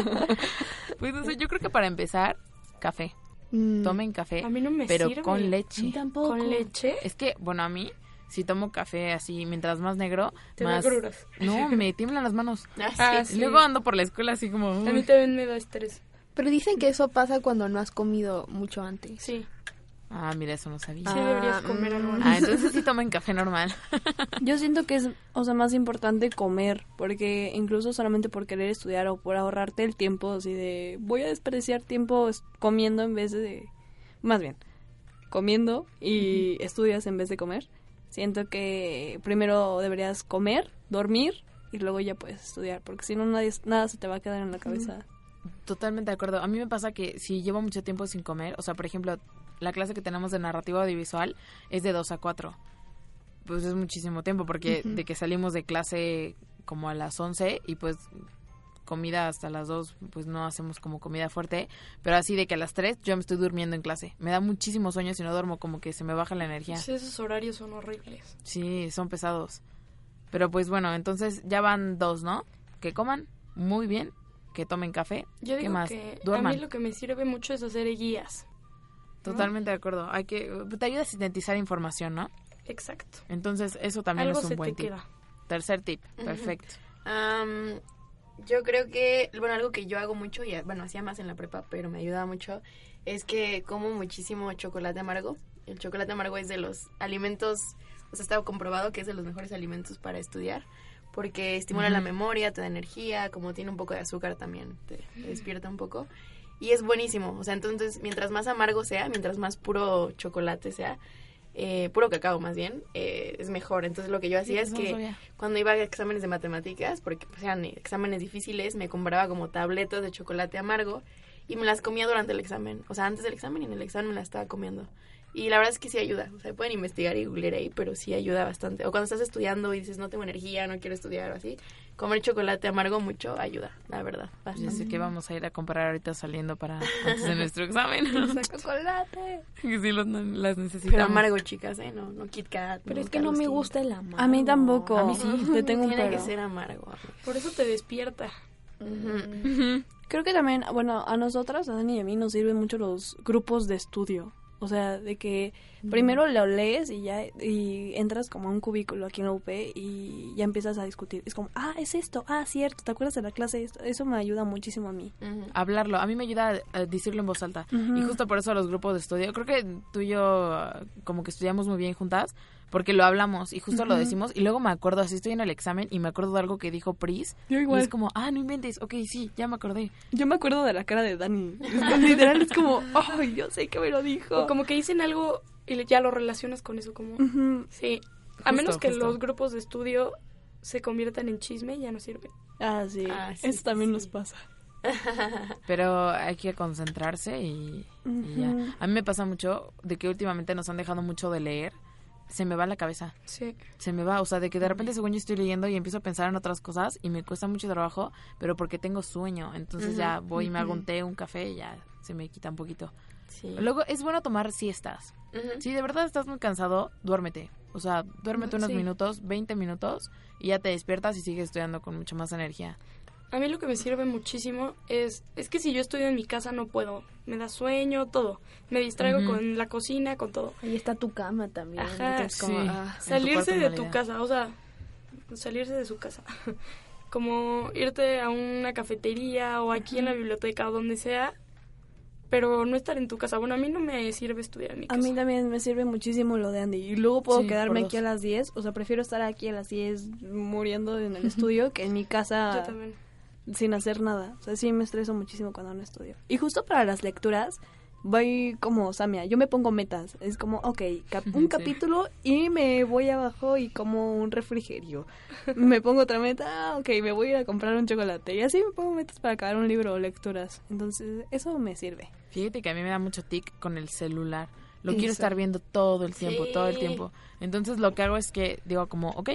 pues no sé, yo creo que para empezar, café. Mm, Tomen café, A mí no me pero sirve. con leche. ¿Con leche? Es que, bueno, a mí, si tomo café así, mientras más negro, Te más... No, me tiemblan las manos. Ah, Y sí. Luego ando por la escuela así como... A uy. mí también me da estrés. Pero dicen que eso pasa cuando no has comido mucho antes. Sí. Ah, mira, eso no sabía. Sí deberías comer algo. Ah, entonces sí tomen café normal. Yo siento que es, o sea, más importante comer, porque incluso solamente por querer estudiar o por ahorrarte el tiempo, así de, voy a desperdiciar tiempo comiendo en vez de, más bien, comiendo y estudias en vez de comer. Siento que primero deberías comer, dormir y luego ya puedes estudiar, porque si no nadie, nada se te va a quedar en la cabeza. Totalmente de acuerdo. A mí me pasa que si llevo mucho tiempo sin comer, o sea, por ejemplo, la clase que tenemos de narrativa audiovisual es de 2 a 4. Pues es muchísimo tiempo porque de que salimos de clase como a las 11 y pues comida hasta las 2, pues no hacemos como comida fuerte, pero así de que a las 3 yo me estoy durmiendo en clase. Me da muchísimo sueño si no duermo, como que se me baja la energía. Sí, esos horarios son horribles. Sí, son pesados. Pero pues bueno, entonces ya van dos, ¿no? Que coman muy bien, que tomen café. Yo ¿Qué digo más? que a Duerman. mí lo que me sirve mucho es hacer guías. Totalmente de acuerdo. Hay que te ayuda a sintetizar información, ¿no? Exacto. Entonces, eso también Algo es un se buen te tip. queda. Tercer tip, perfecto. Am, yo creo que, bueno, algo que yo hago mucho, y bueno, hacía más en la prepa, pero me ayuda mucho, es que como muchísimo chocolate amargo. El chocolate amargo es de los alimentos, o sea, está comprobado que es de los mejores alimentos para estudiar, porque estimula la memoria, te da energía, como tiene un poco de azúcar también, te, te despierta un poco. Y es buenísimo, o sea, entonces, mientras más amargo sea, mientras más puro chocolate sea, eh, puro cacao más bien, eh, es mejor. Entonces lo que yo hacía Sí, es que sabía. cuando iba a exámenes de matemáticas, porque pues, eran exámenes difíciles, me compraba como tabletas de chocolate amargo y me las comía durante el examen. O sea, antes del examen y en el examen me las estaba comiendo. Y la verdad es que sí ayuda. O sea, pueden investigar y googlear ahí, pero sí ayuda bastante. O cuando estás estudiando y dices, no tengo energía, no quiero estudiar o así, comer chocolate amargo mucho ayuda, la verdad. Bastante. sé que vamos a ir a comprar ahorita saliendo para antes de nuestro examen. Chocolate. que sí los- las Pero necesitamos. amargo, chicas, ¿eh? No, no Kit Kat. Pero es que no me gusta el amargo. A mí tampoco. A mí sí. Te tengo un Tiene pero. que ser amargo. Por eso te despierta. Creo que también, bueno, a nosotras, a Dani y a mí, nos sirven mucho los grupos de estudio. O sea, de que primero lo lees y ya y entras como a un cubículo aquí en la UP y ya empiezas a discutir. Es como, ah, es esto, ah, cierto, ¿te acuerdas de la clase? Eso me ayuda muchísimo a mí. Hablarlo, a mí me ayuda a, decirlo en voz alta. Y justo por eso los grupos de estudio, creo que tú y yo como que estudiamos muy bien juntas, porque lo hablamos y justo lo decimos y luego me acuerdo, así estoy en el examen y me acuerdo de algo que dijo Pris. Yo Y igual. es como, ah, no inventes, ok, sí, ya me acordé. Yo me acuerdo de la cara de Dani. Literal es como, ay, yo sé que me lo dijo. O como que dicen algo y le- ya lo relacionas con eso, como... Sí. A menos que justo. los grupos de estudio se conviertan en chisme, ya no sirven. Ah, sí. Ah, sí, Eso también nos pasa. Pero hay que concentrarse y, y ya. A mí me pasa mucho de que últimamente nos han dejado mucho de leer. Se me va la cabeza. Sí. Se me va, o sea, de que de repente según yo estoy leyendo y empiezo a pensar en otras cosas y me cuesta mucho trabajo, pero porque tengo sueño. Entonces ya voy y me hago un té, un café y ya se me quita un poquito. Sí. Luego es bueno tomar siestas. Si de verdad estás muy cansado, duérmete. O sea, duérmete unos Sí. minutos, 20 minutos y ya te despiertas y sigues estudiando con mucha más energía. A mí lo que me sirve muchísimo es, es que si yo estudio en mi casa no puedo. Me da sueño, todo. Me distraigo con la cocina, con todo. Ahí está tu cama también. Ajá. entonces como, Sí. ah, Salirse tu de tu casa, o sea, salirse de su casa. Como irte a una cafetería o aquí en la biblioteca o donde sea, pero no estar en tu casa. Bueno, a mí no me sirve estudiar en mi A casa. mí también me sirve muchísimo lo de Andy. Y luego puedo Sí, quedarme aquí a las 10. O sea, prefiero estar aquí a las 10 muriendo en el estudio que en mi Yo casa también. Sin hacer nada. O sea, sí me estreso muchísimo cuando no estudio. Y justo para las lecturas, voy como Samia. Yo me pongo metas. Es como, ok, cap- un Sí. capítulo y me voy abajo y como un refrigerio. me pongo otra meta, ah, ok, me voy a ir a comprar un chocolate. Y así me pongo metas para acabar un libro o lecturas. Entonces, eso me sirve. Fíjate que a mí me da mucho tic con el celular. Lo Eso. quiero estar viendo todo el tiempo, todo el tiempo. Entonces lo que hago es que digo como, ok,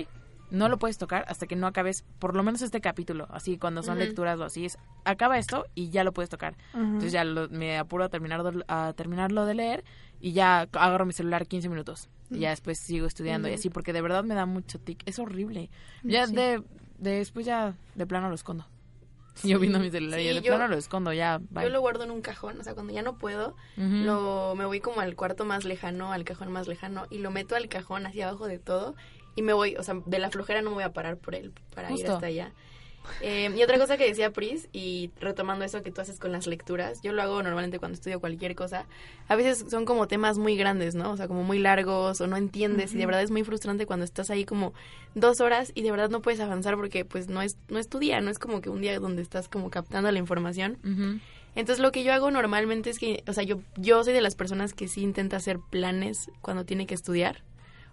no lo puedes tocar hasta que no acabes por lo menos este capítulo. Así cuando son lecturas o así es, acaba esto y ya lo puedes tocar. Entonces ya lo- me apuro a, terminar, a terminarlo de leer y ya agarro mi celular 15 minutos. Y ya después sigo estudiando y así porque de verdad me da mucho tic. Es horrible. Ya Sí. de, de- después ya de plano lo escondo. Yo viendo mi celular y Sí, de yo- plano lo escondo ya. Bye. Yo lo guardo en un cajón, o sea, cuando ya no puedo, lo, me voy como al cuarto más lejano, al cajón más lejano, y lo meto al cajón hacia abajo de todo, y me voy, o sea, de la flojera no me voy a parar por él para ir hasta allá. Eh, y otra cosa que decía Pris, y retomando eso que tú haces con las lecturas, yo lo hago normalmente cuando estudio cualquier cosa, a veces son como temas muy grandes, ¿no? O sea, como muy largos o no entiendes y de verdad es muy frustrante cuando estás ahí como dos horas y de verdad no puedes avanzar porque pues no es, no es tu día, no es como que un día donde estás como captando la información. Entonces lo que yo hago normalmente es que, o sea, yo, yo soy de las personas que sí intenta hacer planes cuando tiene que estudiar.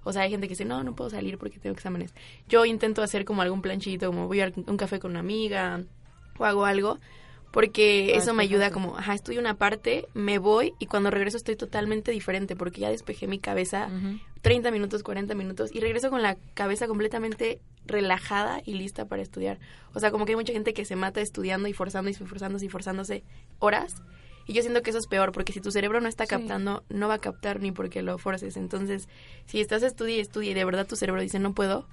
O sea, hay gente que dice, no, no puedo salir porque tengo exámenes. Yo intento hacer como algún planchito, como voy a un café con una amiga o hago algo, porque Ah, eso me ayuda como, ajá, estoy una parte, me voy y cuando regreso estoy totalmente diferente porque ya despejé mi cabeza Ujú. 30 minutos, 40 minutos y regreso con la cabeza completamente relajada y lista para estudiar. O sea, como que hay mucha gente que se mata estudiando y forzando y forzándose y forzándose horas. Y yo siento que eso es peor, porque si tu cerebro no está Sí. captando, no va a captar ni porque lo forces. Entonces, si estás estudia y estudia y de verdad tu cerebro dice no puedo,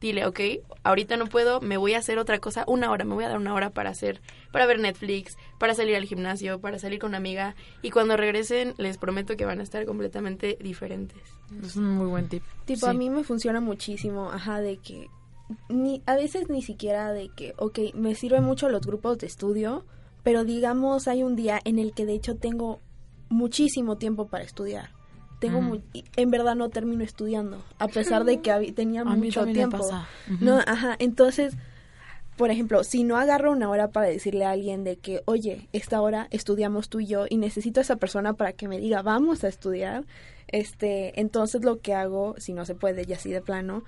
dile, ok, ahorita no puedo, me voy a hacer otra cosa, una hora, me voy a dar una hora para hacer, para ver Netflix, para salir al gimnasio, para salir con una amiga. Y cuando regresen, les prometo que van a estar completamente diferentes. Es un muy buen tip. Tipo, Sí. a mí me funciona muchísimo, ajá, de que ni a veces ni siquiera de que, ok, me sirven mucho los grupos de estudio, pero digamos hay un día en el que de hecho tengo muchísimo tiempo para estudiar. Tengo Mm. mu- y en verdad no termino estudiando, a pesar de que tenía A mucho tiempo. pasa. No, ajá, entonces, por ejemplo, si no agarro una hora para decirle a alguien de que, oye, esta hora estudiamos tú y yo y necesito a esa persona para que me diga, vamos a estudiar, este, entonces lo que hago, si no se puede y así de plano,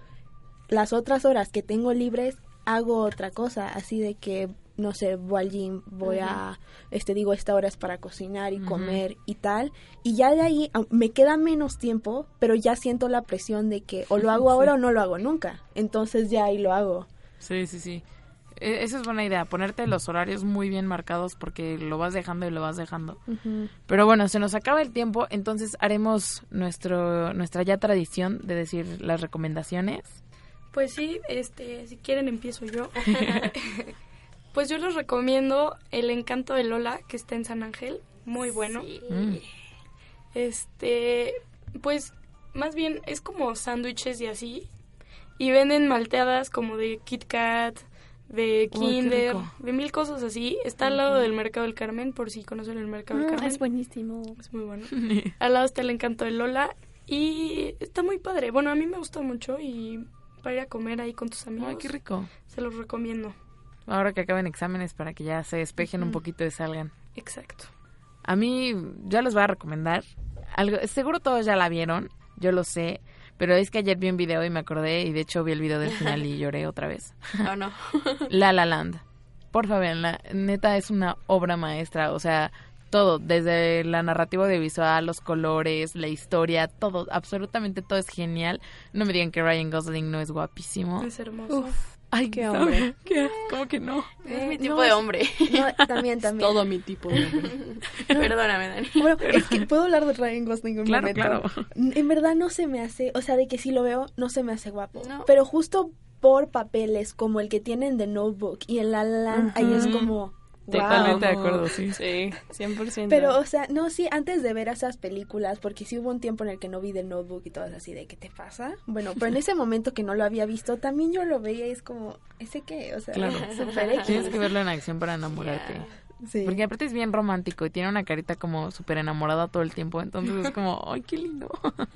las otras horas que tengo libres, hago otra cosa, así de que, no sé, voy al gym, voy a, este, digo, esta hora es para cocinar y comer y tal, y ya de ahí me queda menos tiempo, pero ya siento la presión de que o lo hago ahora o no lo hago nunca, entonces ya ahí lo hago. Sí, sí, sí. E- Esa es buena idea, ponerte los horarios muy bien marcados porque lo vas dejando y lo vas dejando. Pero bueno, se nos acaba el tiempo, entonces haremos nuestro nuestra ya tradición de decir las recomendaciones. Pues sí, este, si quieren empiezo yo. Pues yo les recomiendo El Encanto de Lola, que está en San Ángel. Muy bueno. Mm. Este, pues más bien es como sándwiches y así. Y venden malteadas como de Kit Kat, de Kinder, de mil cosas así. Está al lado del Mercado del Carmen, por si conocen el Mercado del Ah, Carmen. es buenísimo. Es muy bueno. al lado está el encanto de Lola y está muy padre. Bueno, a mí me gusta mucho y para ir a comer ahí con tus amigos. Ay, qué rico. Se los recomiendo. Ahora que acaben exámenes para que ya se despejen un poquito y salgan. Exacto. A mí ya les voy a recomendar algo. Seguro todos ya la vieron, yo lo sé. Pero es que ayer vi un video y me acordé y de hecho vi el video del final y lloré otra vez. No, no. La La Land. Por favor, la neta es una obra maestra, o sea, todo, desde la narrativa audiovisual, los colores, la historia, todo, absolutamente todo es genial. No me digan que Ryan Gosling no es guapísimo. Es hermoso. Ay, qué hombre. ¿Qué? ¿Cómo que no? Es mi Eh, tipo no, de hombre. No, también, también. Todo mi tipo de hombre. Perdóname, Dani. Bueno, es que puedo hablar de Ryan Gosling un Claro, momento. claro. En verdad no se me hace, o sea, de que si lo veo, no se me hace guapo. No. Pero justo por papeles como el que tienen de Notebook y en La La Land, ahí es como... Totalmente wow. de acuerdo, sí. Sí, 100%. Pero, o sea, no, sí, antes de ver esas películas, porque sí hubo un tiempo en el que no vi The Notebook y todo así de, ¿qué te pasa? Bueno, pero en ese momento que no lo había visto, también yo lo veía y es como, ¿ese qué? O sea, Claro. super X. Tienes que verlo en acción para enamorarte. Sí. Porque aparte es bien romántico y tiene una carita como súper enamorada todo el tiempo. Entonces es como, ¡ay, qué lindo!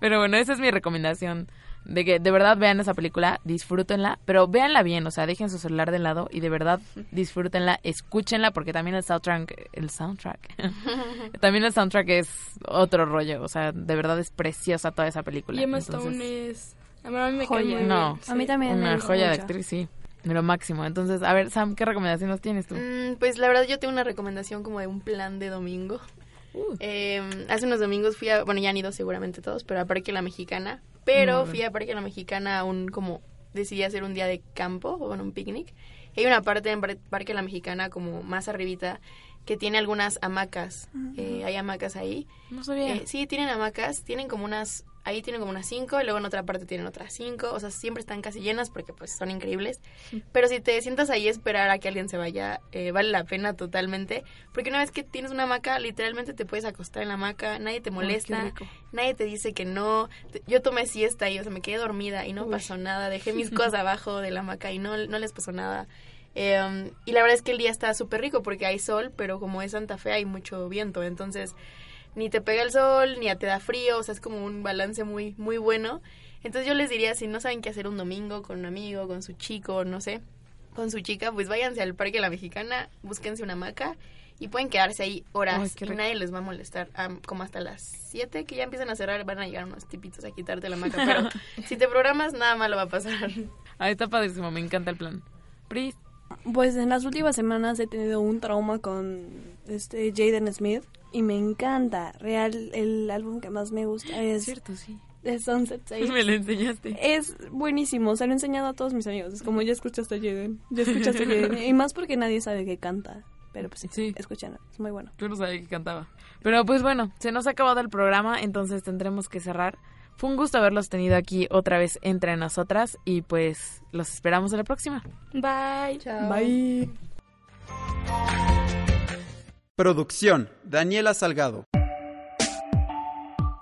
Pero bueno, esa es mi recomendación. De que de verdad vean esa película, disfrútenla, pero véanla bien, o sea, dejen su celular de lado y de verdad disfrútenla, escúchenla, porque también el soundtrack, el soundtrack, también el soundtrack es otro rollo, o sea, de verdad es preciosa toda esa película. Y Emma Stone es... A mí me Joya. muy bien. No, A mí también me una joya de actriz, sí, de lo máximo. Entonces, a ver, Sam, ¿qué recomendaciones tienes tú? Mm, pues la verdad yo tengo una recomendación como de un plan de domingo. Uh. Eh, hace unos domingos fui a, bueno ya han ido seguramente todos, pero a Parque La Mexicana. Pero fui a Parque La Mexicana a un como decidí hacer un día de campo o bueno un picnic. Y hay una parte en Par- Parque La Mexicana como más arribita que tiene algunas hamacas. Eh, hay hamacas ahí. No sabía. Eh, sí, tienen hamacas, tienen como unas, ahí tienen como unas cinco y luego en otra parte tienen otras cinco, o sea, siempre están casi llenas porque pues son increíbles. Pero si te sientas ahí a esperar a que alguien se vaya, eh, vale la pena totalmente, porque una vez que tienes una hamaca, literalmente te puedes acostar en la hamaca, nadie te molesta, nadie te dice que no. Yo tomé siesta y, o sea, me quedé dormida y no pasó nada, dejé mis cosas abajo de la hamaca y no, no les pasó nada. Eh, y la verdad es que el día está súper rico porque hay sol, pero como es Santa Fe hay mucho viento, entonces ni te pega el sol, ni te da frío, o sea, es como un balance muy, muy bueno. Entonces yo les diría, si no saben qué hacer un domingo con un amigo, con su chico, no sé, con su chica, pues váyanse al Parque La Mexicana, búsquense una hamaca y pueden quedarse ahí horas Ay, qué y rico. nadie les va a molestar. Am, como hasta las 7 que ya empiezan a cerrar, van a llegar unos tipitos a quitarte la hamaca, pero si te programas, nada malo va a pasar. Ahí está padrísimo, me encanta el plan. Pris, Pues en las últimas semanas he tenido un trauma con este Jaden Smith y me encanta. Real, el álbum que más me gusta es, cierto, sí. es Sunset Sage. Me lo enseñaste. Es buenísimo, se lo he enseñado a todos mis amigos. Es como, ya escuchaste a Jaden, ya escuchaste a Jaden. Y más porque nadie sabe que canta. Pero pues sí, Sí. escúchenlo, es muy bueno. Yo no sabía que cantaba. Pero pues bueno, se nos ha acabado el programa, entonces tendremos que cerrar. Fue un gusto haberlos tenido aquí otra vez entre nosotras y pues los esperamos en la próxima. Bye. Bye. Producción, Daniela Salgado.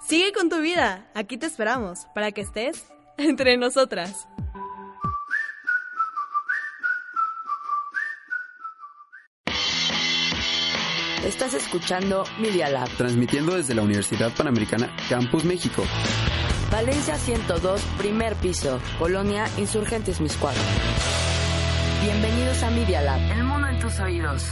Sigue con tu vida. Aquí te esperamos para que estés entre nosotras. Estás escuchando Media Lab. Transmitiendo desde la Universidad Panamericana Campus México. Valencia 102, primer piso. Colonia Insurgentes Miscuadro. Bienvenidos a Media Lab. El mundo en tus oídos.